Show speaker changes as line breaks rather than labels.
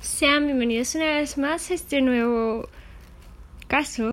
Sean bienvenidos una vez más a este nuevo caso.